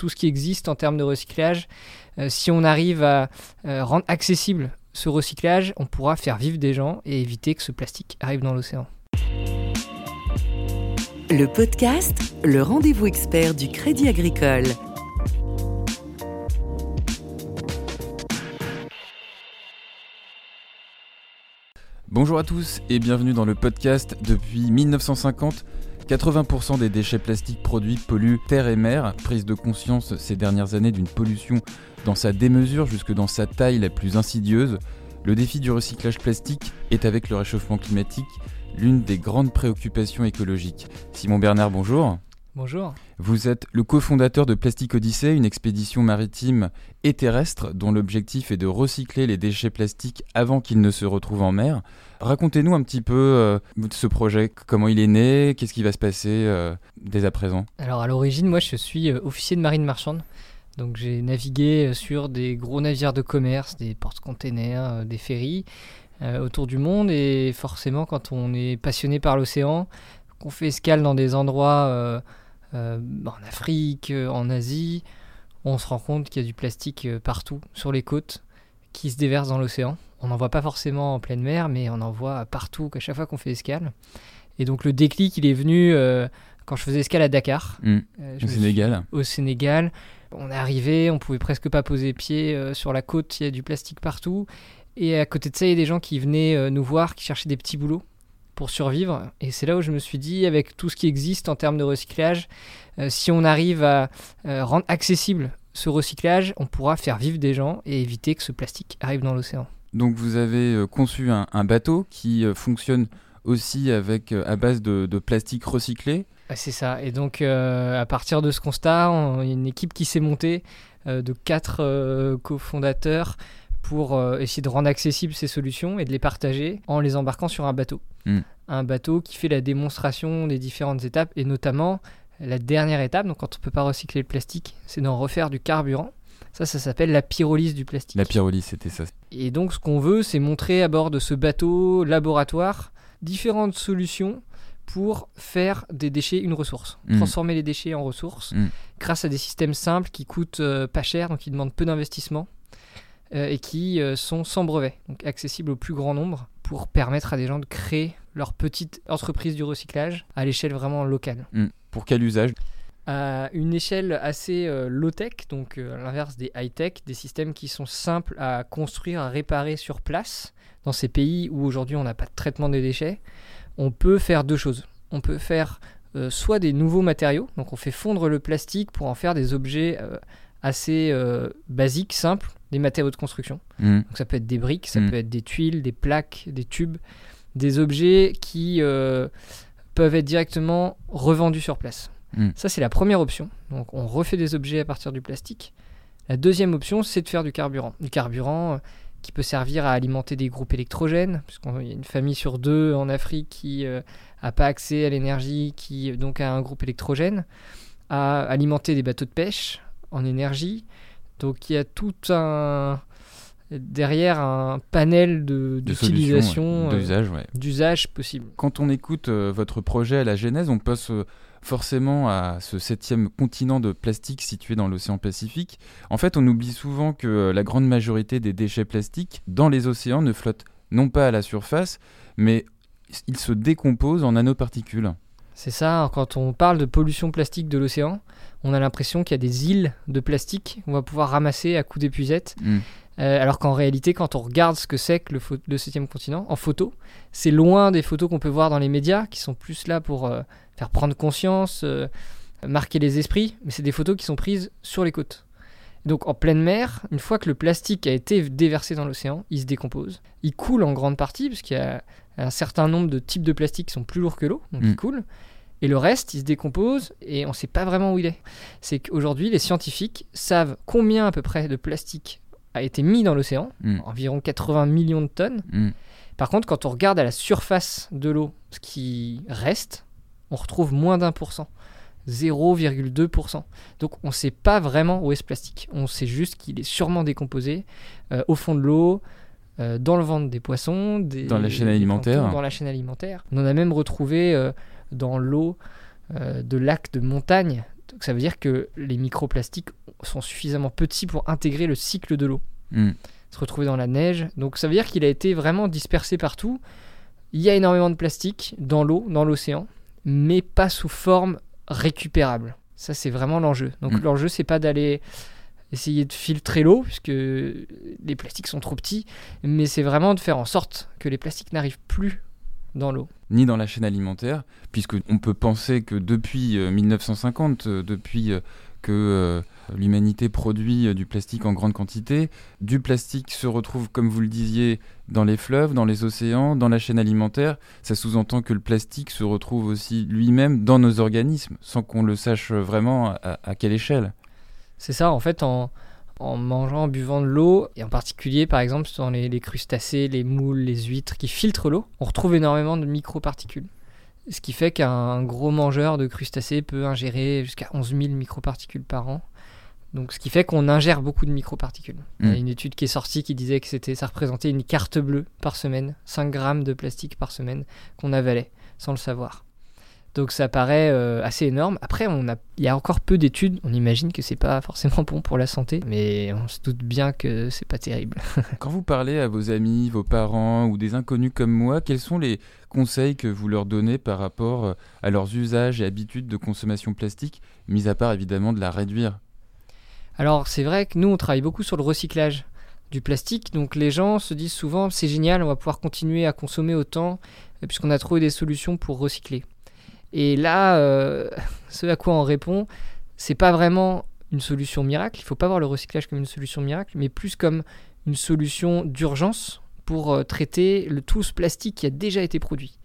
tout ce qui existe en termes de recyclage. Euh, si on arrive à euh, rendre accessible ce recyclage, on pourra faire vivre des gens et éviter que ce plastique arrive dans l'océan. Le podcast, le rendez-vous expert du Crédit Agricole. Bonjour à tous et bienvenue dans le podcast. Depuis 1950, 80% des déchets plastiques produits polluent terre et mer. Prise de conscience ces dernières années d'une pollution dans sa démesure jusque dans sa taille la plus insidieuse, le défi du recyclage plastique est avec le réchauffement climatique l'une des grandes préoccupations écologiques. Simon Bernard, bonjour. Bonjour. Vous êtes le cofondateur de Plastic Odyssey, une expédition maritime et terrestre dont l'objectif est de recycler les déchets plastiques avant qu'ils ne se retrouvent en mer. Racontez-nous un petit peu euh, ce projet, comment il est né, qu'est-ce qui va se passer euh, dès à présent? Alors à l'origine, moi je suis euh, officier de marine marchande. Donc j'ai navigué sur des gros navires de commerce, des porte-containers, des ferries autour du monde. Et forcément, quand on est passionné par l'océan, qu'on fait escale dans des endroits en Afrique, en Asie, on se rend compte qu'il y a du plastique partout sur les côtes qui se déverse dans l'océan. On n'en voit pas forcément en pleine mer, mais on en voit partout, à chaque fois qu'on fait escale. Et donc le déclic, il est venu euh, quand je faisais escale à Dakar. Mmh. Euh, au Sénégal. Au Sénégal. On est arrivé, on pouvait presque pas poser pied euh, sur la côte, il y a du plastique partout. Et à côté de ça, il y a des gens qui venaient nous voir, qui cherchaient des petits boulots pour survivre. Et c'est là où je me suis dit, avec tout ce qui existe en termes de recyclage, si on arrive à rendre accessible ce recyclage, on pourra faire vivre des gens et éviter que ce plastique arrive dans l'océan. Donc vous avez euh, conçu un, bateau qui euh, fonctionne aussi avec euh, à base de, plastique recyclé. Ah, c'est ça. Et donc à partir de ce constat, il y a une équipe qui s'est montée de quatre cofondateurs pour essayer de rendre accessibles ces solutions et de les partager en les embarquant sur un bateau. Hmm. Un bateau qui fait la démonstration des différentes étapes et notamment la dernière étape, donc quand on ne peut pas recycler le plastique, c'est d'en refaire du carburant. Ça, ça s'appelle la pyrolyse du plastique. La pyrolyse, c'était ça. Et donc, ce qu'on veut, c'est montrer à bord de ce bateau laboratoire différentes solutions pour faire des déchets une ressource, mm. transformer les déchets en ressources mm. grâce à des systèmes simples qui coûtent euh, pas cher, donc qui demandent peu d'investissement euh, et qui euh, sont sans brevet, donc accessibles au plus grand nombre pour permettre à des gens de créer leur petite entreprise du recyclage à l'échelle vraiment locale. Mm. Pour quel usage? À une échelle assez euh, low-tech, donc euh, à l'inverse des high-tech, des systèmes qui sont simples à construire, à réparer sur place. Dans ces pays où aujourd'hui on n'a pas de traitement des déchets, on peut faire deux choses. On peut faire euh, soit des nouveaux matériaux, donc on fait fondre le plastique pour en faire des objets assez basiques, simples, des matériaux de construction. Mmh. Donc ça peut être des briques, ça mmh. peut être des tuiles, des plaques, des tubes, des objets qui peuvent être directement revendus sur place. Hmm. Ça, c'est la première option. Donc, on refait des objets à partir du plastique. La deuxième option, c'est de faire du carburant. Du carburant euh, qui peut servir à alimenter des groupes électrogènes, puisqu'il y a une famille sur deux en Afrique qui n'a euh, pas accès à l'énergie, qui donc a un groupe électrogène, à alimenter des bateaux de pêche en énergie. Donc, il y a tout un derrière un panel d'utilisation, de, d'usage ouais. d'usage possible. Quand on écoute votre projet à la genèse, on peut se forcément à ce septième continent de plastique situé dans l'océan Pacifique. En fait, on oublie souvent que euh, la grande majorité des déchets plastiques dans les océans ne flottent non pas à la surface, mais ils se décomposent en nanoparticules. C'est ça, quand on parle de pollution plastique de l'océan, on a l'impression qu'il y a des îles de plastique qu'on va pouvoir ramasser à coups d'épuisette. Hmm. Euh, alors qu'en réalité, quand on regarde ce que c'est que le, septième continent en photo, c'est loin des photos qu'on peut voir dans les médias, qui sont plus là pour euh, faire prendre conscience, euh, marquer les esprits, mais c'est des photos qui sont prises sur les côtes. Donc en pleine mer, une fois que le plastique a été déversé dans l'océan, il se décompose. Il coule en grande partie, parce qu'il y a un certain nombre de types de plastique qui sont plus lourds que l'eau, donc il mm. coule. Et le reste, il se décompose et on ne sait pas vraiment où il est. C'est qu'aujourd'hui, les scientifiques savent combien à peu près de plastique a été mis dans l'océan, mm. environ 80 millions de tonnes. Mm. Par contre, quand on regarde à la surface de l'eau ce qui reste, on retrouve moins d'un pour cent. 0,2%. Donc on ne sait pas vraiment où est ce plastique. On sait juste qu'il est sûrement décomposé euh, au fond de l'eau, euh, dans le ventre des poissons, dans la chaîne alimentaire. Dans la chaîne alimentaire. On en a même retrouvé euh, dans l'eau de lacs de montagne Donc ça veut dire que les microplastiques sont suffisamment petits pour intégrer le cycle de l'eau, Hmm. se retrouver dans la neige. Donc ça veut dire qu'il a été vraiment dispersé partout. Il y a énormément de plastique dans l'eau, dans l'océan, mais pas sous forme récupérable. Ça c'est vraiment l'enjeu. Donc Mm. l'enjeu c'est pas d'aller essayer de filtrer l'eau puisque les plastiques sont trop petits, mais c'est vraiment de faire en sorte que les plastiques n'arrivent plus dans l'eau. ni dans la chaîne alimentaire, puisque on peut penser que depuis euh, 1950, euh, depuis euh, que euh, l'humanité produit euh, du plastique en grande quantité, du plastique se retrouve, comme vous le disiez, dans les fleuves, dans les océans, dans la chaîne alimentaire. Ça sous-entend que le plastique se retrouve aussi lui-même dans nos organismes, sans qu'on le sache vraiment à, à quelle échelle. C'est ça, en fait, en, en mangeant, en buvant de l'eau, et en particulier, par exemple, dans les, les crustacés, les moules, les huîtres qui filtrent l'eau, on retrouve énormément de microparticules. Ce qui fait qu'un gros mangeur de crustacés peut ingérer jusqu'à 11 000 microparticules par an. Donc, ce qui fait qu'on ingère beaucoup de microparticules. Il y a Mm. une étude qui est sortie qui disait que c'était, ça représentait une carte bleue par semaine, 5 grammes de plastique par semaine qu'on avalait sans le savoir. Donc ça paraît euh, assez énorme. Après, on a, il y a encore peu d'études. On imagine que c'est pas forcément bon pour la santé, mais on se doute bien que c'est pas terrible. Quand vous parlez à vos amis, vos parents ou des inconnus comme moi, quels sont les conseils que vous leur donnez par rapport euh, à leurs usages et habitudes de consommation plastique, mis à part évidemment de la réduire? Alors c'est vrai que nous on travaille beaucoup sur le recyclage du plastique, donc les gens se disent souvent c'est génial, on va pouvoir continuer à consommer autant euh, puisqu'on a trouvé des solutions pour recycler. Et là, euh, ce à quoi on répond, c'est pas vraiment une solution miracle. Il faut pas voir le recyclage comme une solution miracle, mais plus comme une solution d'urgence pour euh, traiter tout ce plastique qui a déjà été produit.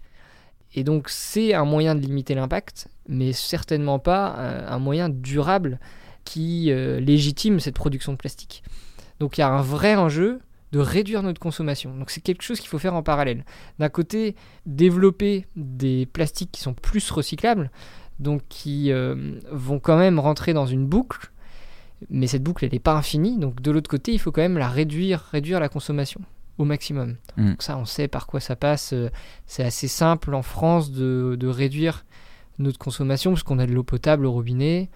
Et donc c'est un moyen de limiter l'impact, mais certainement pas euh, un moyen durable qui légitime cette production de plastique. Donc il y a un vrai enjeu de réduire notre consommation. Donc c'est quelque chose qu'il faut faire en parallèle. D'un côté, développer des plastiques qui sont plus recyclables, donc qui euh, vont quand même rentrer dans une boucle, mais cette boucle elle n'est pas infinie. Donc de l'autre côté, il faut quand même la réduire, réduire la consommation au maximum. Mm. Donc ça, on sait par quoi ça passe. Euh, C'est assez simple en France de, de réduire notre consommation parce qu'on a de l'eau potable au robinet,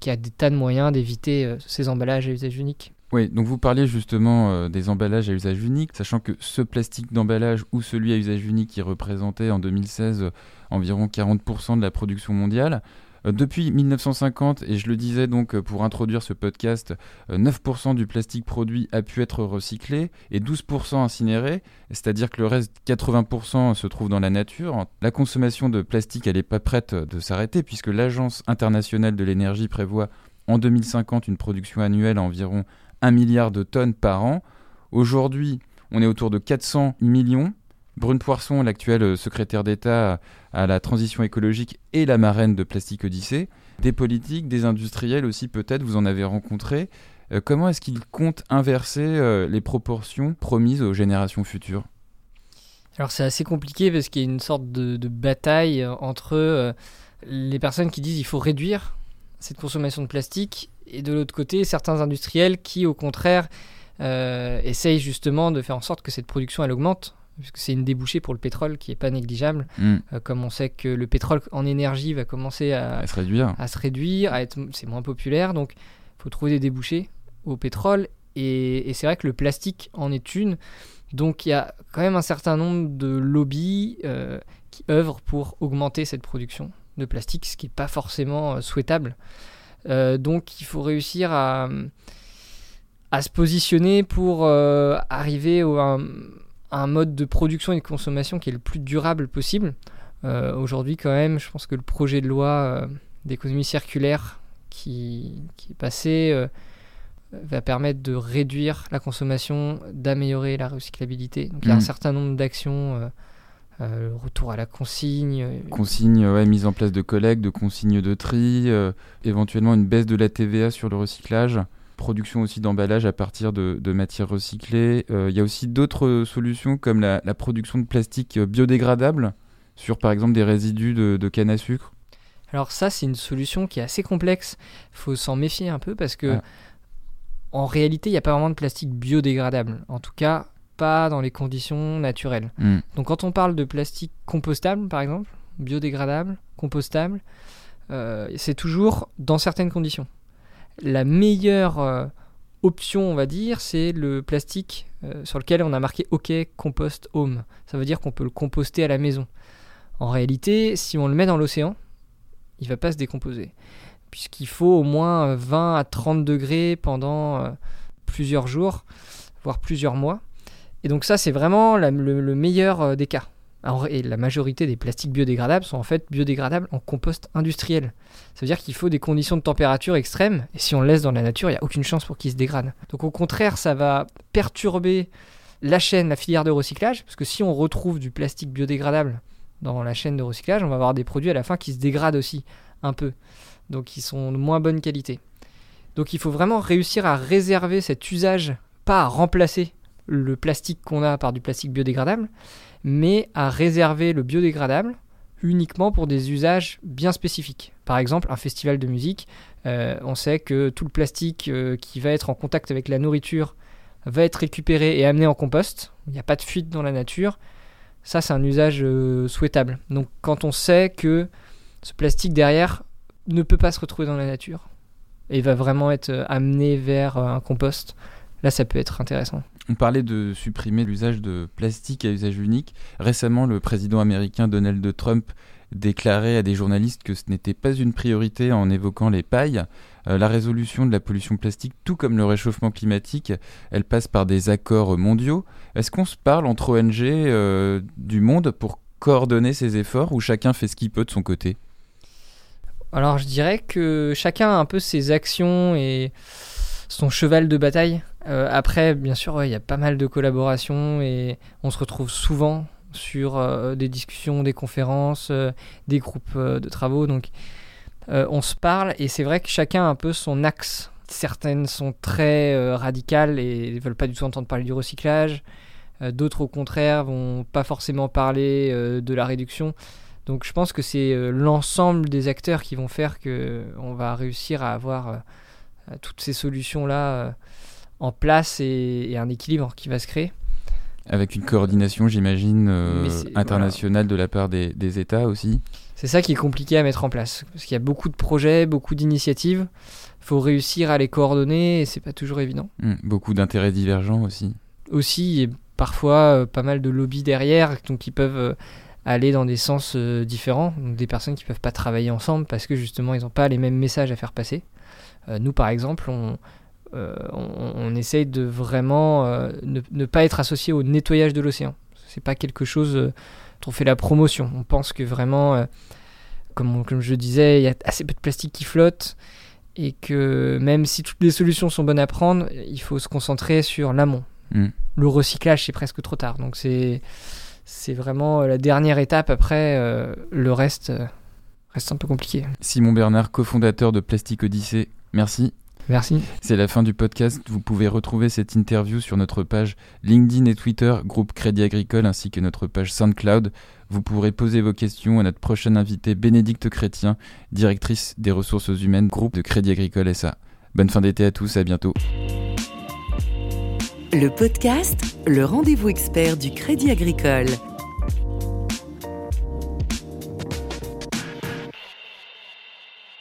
qu'il y a des tas de moyens d'éviter euh, ces emballages à usage unique. Oui, donc vous parliez justement euh, des emballages à usage unique, sachant que ce plastique d'emballage ou celui à usage unique qui représentait en 2016 euh, environ 40% de la production mondiale, euh, depuis 1950, et je le disais donc pour introduire ce podcast, euh, 9% du plastique produit a pu être recyclé et 12% incinéré, c'est-à-dire que le reste 80% se trouve dans la nature. La consommation de plastique, elle n'est pas prête de s'arrêter puisque l'Agence internationale de l'énergie prévoit en 2050 une production annuelle à environ 1 milliard de tonnes par an. Aujourd'hui, on est autour de 400 millions. Brune Poisson, l'actuelle secrétaire d'État à la transition écologique et la marraine de Plastique Odyssée. Des politiques, des industriels aussi peut-être, vous en avez rencontré. Euh, comment est-ce qu'ils comptent inverser euh, les proportions promises aux générations futures? Alors c'est assez compliqué parce qu'il y a une sorte de, bataille entre euh, les personnes qui disent il faut réduire cette consommation de plastique et de l'autre côté certains industriels qui au contraire euh, essayent justement de faire en sorte que cette production elle augmente puisque c'est une débouchée pour le pétrole qui est pas négligeable Hmm, Euh, comme on sait que le pétrole en énergie va commencer à, À se réduire à se réduire, à être, c'est moins populaire, donc il faut trouver des débouchés au pétrole. Et, et c'est vrai que le plastique en est une. Donc il y a quand même un certain nombre de lobbies euh, qui œuvrent pour augmenter cette production de plastique, ce qui n'est pas forcément euh, souhaitable. Euh, donc il faut réussir à, à se positionner pour euh, arriver à un, un mode de production et de consommation qui est le plus durable possible. Euh, Aujourd'hui, quand même, je pense que le projet de loi d'économie circulaire qui, qui est passé va permettre de réduire la consommation, d'améliorer la recyclabilité. Donc il y a un certain nombre d'actions, euh, euh, le retour à la consigne, euh, Consignes, ouais, mise en place de collecte, de consignes de tri, euh, éventuellement une baisse de la TVA sur le recyclage, production aussi d'emballage à partir de, de matières recyclées. Euh, Il y a aussi d'autres euh, solutions comme la, la production de plastique euh, biodégradable sur par exemple des résidus de, de canne à sucre. Alors ça, c'est une solution qui est assez complexe. Il faut s'en méfier un peu parce que Ah. en réalité, il n'y a pas vraiment de plastique biodégradable. En tout cas, pas dans les conditions naturelles. Hmm. Donc quand on parle de plastique compostable, par exemple, biodégradable, compostable, c'est toujours dans certaines conditions. La meilleure option, on va dire, c'est le plastique sur lequel on a marqué OK Compost Home. Ça veut dire qu'on peut le composter à la maison. En réalité, si on le met dans l'océan, il va pas se décomposer. Puisqu'il faut au moins 20 à 30 degrés pendant plusieurs jours, voire plusieurs mois. Et donc ça, c'est vraiment le, meilleur euh, des cas. et la majorité des plastiques biodégradables sont en fait biodégradables en compost industriel. Ça veut dire qu'il faut des conditions de température extrêmes, et si on le laisse dans la nature, il n'y a aucune chance pour qu'il se dégrade. Donc au contraire, ça va perturber la chaîne, la filière de recyclage, parce que si on retrouve du plastique biodégradable dans la chaîne de recyclage, on va avoir des produits à la fin qui se dégradent aussi un peu, donc qui sont de moins bonne qualité. Donc il faut vraiment réussir à réserver cet usage, pas à remplacer le plastique qu'on a par du plastique biodégradable, mais à réserver le biodégradable uniquement pour des usages bien spécifiques. Par exemple, un festival de musique, euh, on sait que tout le plastique euh, qui va être en contact avec la nourriture va être récupéré et amené en compost. Il n'y a pas de fuite dans la nature. Ça, c'est un usage euh, souhaitable. Donc quand on sait que ce plastique derrière ne peut pas se retrouver dans la nature et va vraiment être amené vers un compost, là, ça peut être intéressant. On parlait de supprimer l'usage de plastique à usage unique. Récemment, le président américain Donald Trump déclarait à des journalistes que ce n'était pas une priorité en évoquant les pailles. Euh, la résolution de la pollution plastique, tout comme le réchauffement climatique, elle passe par des accords mondiaux. Est-ce qu'on se parle entre ONG euh, du monde pour coordonner ces efforts ou chacun fait ce qu'il peut de son côté? Alors je dirais que chacun a un peu ses actions et son cheval de bataille. Euh, après, bien sûr, il y a pas mal de collaborations et on se retrouve souvent sur euh, des discussions, des conférences, euh, des groupes de travaux. Donc, on se parle et c'est vrai que chacun a un peu son axe. Certaines sont très radicales et ne veulent pas du tout entendre parler du recyclage. D'autres, au contraire, vont pas forcément parler de la réduction. Donc, je pense que c'est l'ensemble des acteurs qui vont faire que on va réussir à avoir toutes ces solutions-là en place et, un équilibre qui va se créer. Avec une coordination, j'imagine, euh, internationale de la part des, États aussi C'est ça qui est compliqué à mettre en place. Parce qu'il y a beaucoup de projets, beaucoup d'initiatives. Il faut réussir à les coordonner et c'est pas toujours évident. Mmh, beaucoup d'intérêts divergents aussi. Aussi, et parfois euh, pas mal de lobbies derrière, donc qui peuvent euh, aller dans des sens différents. Donc des personnes qui peuvent pas travailler ensemble parce que justement ils n'ont pas les mêmes messages à faire passer. nous par exemple, on, euh, on, essaye de vraiment euh, ne, pas être associé au nettoyage de l'océan. C'est pas quelque chose euh, dont on fait la promotion. On pense que vraiment, comme, comme je disais, il y a assez peu de plastique qui flotte et que même si toutes les solutions sont bonnes à prendre, il faut se concentrer sur l'amont. Hmm. Le recyclage, c'est presque trop tard. Donc c'est c'est vraiment la dernière étape. Après, le reste reste un peu compliqué. Simon Bernard, cofondateur de Plastique Odyssée, merci. Merci. C'est la fin du podcast. Vous pouvez retrouver cette interview sur notre page LinkedIn et Twitter, groupe Crédit Agricole, ainsi que notre page SoundCloud. Vous pourrez poser vos questions à notre prochaine invitée, Bénédicte Chrétien, directrice des ressources humaines, groupe de Crédit Agricole SA. Bonne fin d'été à tous, à bientôt. Le podcast, le rendez-vous expert du Crédit Agricole.